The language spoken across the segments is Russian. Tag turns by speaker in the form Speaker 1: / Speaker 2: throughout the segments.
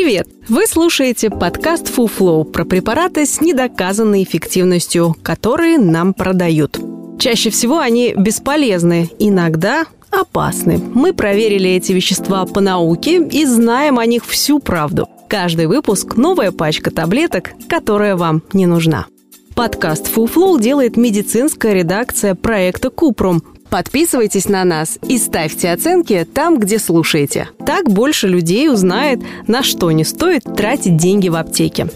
Speaker 1: Привет! Вы слушаете подкаст FuFlow про препараты с недоказанной эффективностью, которые нам продают. Чаще всего они бесполезны, иногда опасны. Мы проверили эти вещества по науке и знаем о них всю правду. Каждый выпуск – новая пачка таблеток, которая вам не нужна. Подкаст FuFlow делает медицинская редакция проекта Купрум, Подписывайтесь на нас и ставьте оценки там, где слушаете. Так больше людей узнает, на что не стоит тратить деньги в аптеке.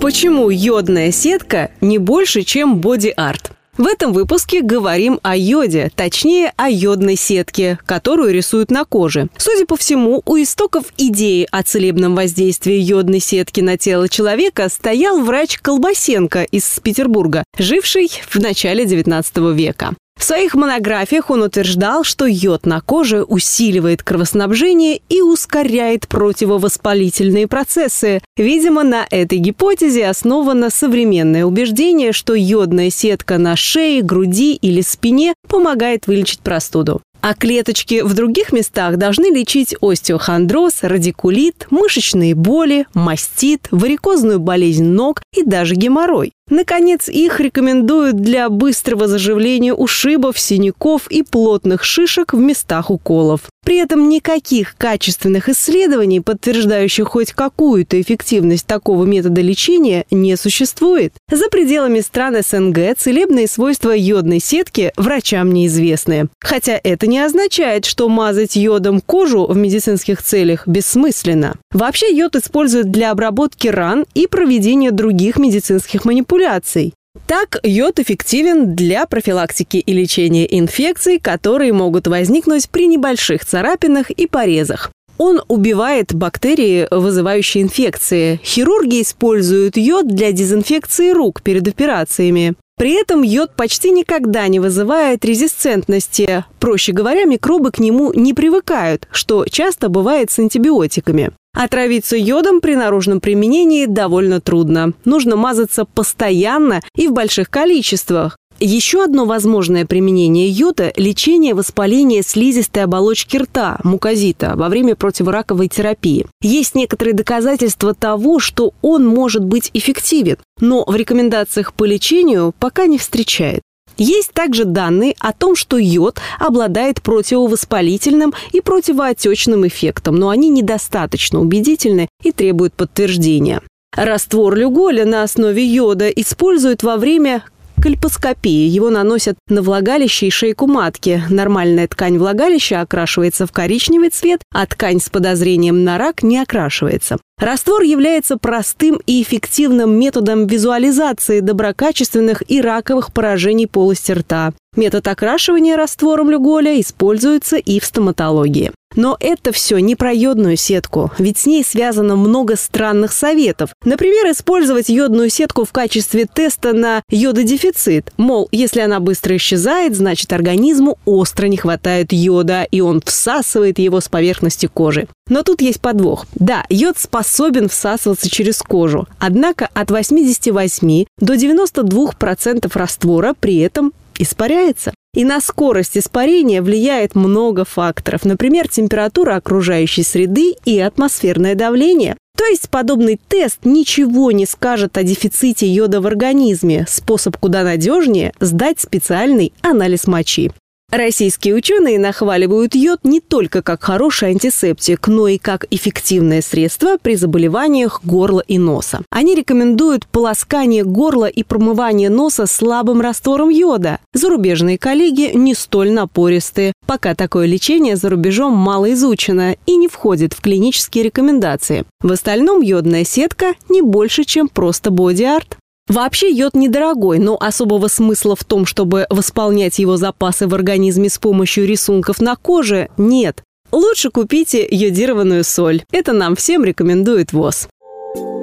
Speaker 1: Почему йодная сетка не больше, чем боди-арт? В этом выпуске говорим о йоде, точнее о йодной сетке, которую рисуют на коже. Судя по всему, у истоков идеи о целебном воздействии йодной сетки на тело человека стоял врач Колбасенко из Петербурга, живший в начале XIX века. В своих монографиях он утверждал, что йод на коже усиливает кровоснабжение и ускоряет противовоспалительные процессы. Видимо, на этой гипотезе основано современное убеждение, что йодная сетка на шее, груди или спине помогает вылечить простуду а клеточки в других местах должны лечить остеохондроз, радикулит, мышечные боли, мастит, варикозную болезнь ног и даже геморрой. Наконец, их рекомендуют для быстрого заживления ушибов, синяков и плотных шишек в местах уколов. При этом никаких качественных исследований, подтверждающих хоть какую-то эффективность такого метода лечения, не существует. За пределами стран СНГ целебные свойства йодной сетки врачам неизвестны. Хотя это не означает, что мазать йодом кожу в медицинских целях бессмысленно. Вообще йод используют для обработки ран и проведения других медицинских манипуляций. Так, йод эффективен для профилактики и лечения инфекций, которые могут возникнуть при небольших царапинах и порезах. Он убивает бактерии, вызывающие инфекции. Хирурги используют йод для дезинфекции рук перед операциями. При этом йод почти никогда не вызывает резистентности. Проще говоря, микробы к нему не привыкают, что часто бывает с антибиотиками. Отравиться йодом при наружном применении довольно трудно. Нужно мазаться постоянно и в больших количествах. Еще одно возможное применение йода – лечение воспаления слизистой оболочки рта, мукозита, во время противораковой терапии. Есть некоторые доказательства того, что он может быть эффективен, но в рекомендациях по лечению пока не встречает. Есть также данные о том, что йод обладает противовоспалительным и противоотечным эффектом, но они недостаточно убедительны и требуют подтверждения. Раствор люголя на основе йода используют во время кальпоскопии. Его наносят на влагалище и шейку матки. Нормальная ткань влагалища окрашивается в коричневый цвет, а ткань с подозрением на рак не окрашивается. Раствор является простым и эффективным методом визуализации доброкачественных и раковых поражений полости рта. Метод окрашивания раствором люголя используется и в стоматологии. Но это все не про йодную сетку, ведь с ней связано много странных советов. Например, использовать йодную сетку в качестве теста на йододефицит. Мол, если она быстро исчезает, значит организму остро не хватает йода, и он всасывает его с поверхности кожи. Но тут есть подвох. Да, йод способен всасываться через кожу, однако от 88 до 92% раствора при этом испаряется. И на скорость испарения влияет много факторов, например, температура окружающей среды и атмосферное давление. То есть подобный тест ничего не скажет о дефиците йода в организме. Способ куда надежнее – сдать специальный анализ мочи. Российские ученые нахваливают йод не только как хороший антисептик, но и как эффективное средство при заболеваниях горла и носа. Они рекомендуют полоскание горла и промывание носа слабым раствором йода. Зарубежные коллеги не столь напористые. Пока такое лечение за рубежом мало изучено и не входит в клинические рекомендации. В остальном йодная сетка не больше, чем просто боди-арт. Вообще йод недорогой, но особого смысла в том, чтобы восполнять его запасы в организме с помощью рисунков на коже, нет. Лучше купите йодированную соль. Это нам всем рекомендует ВОЗ.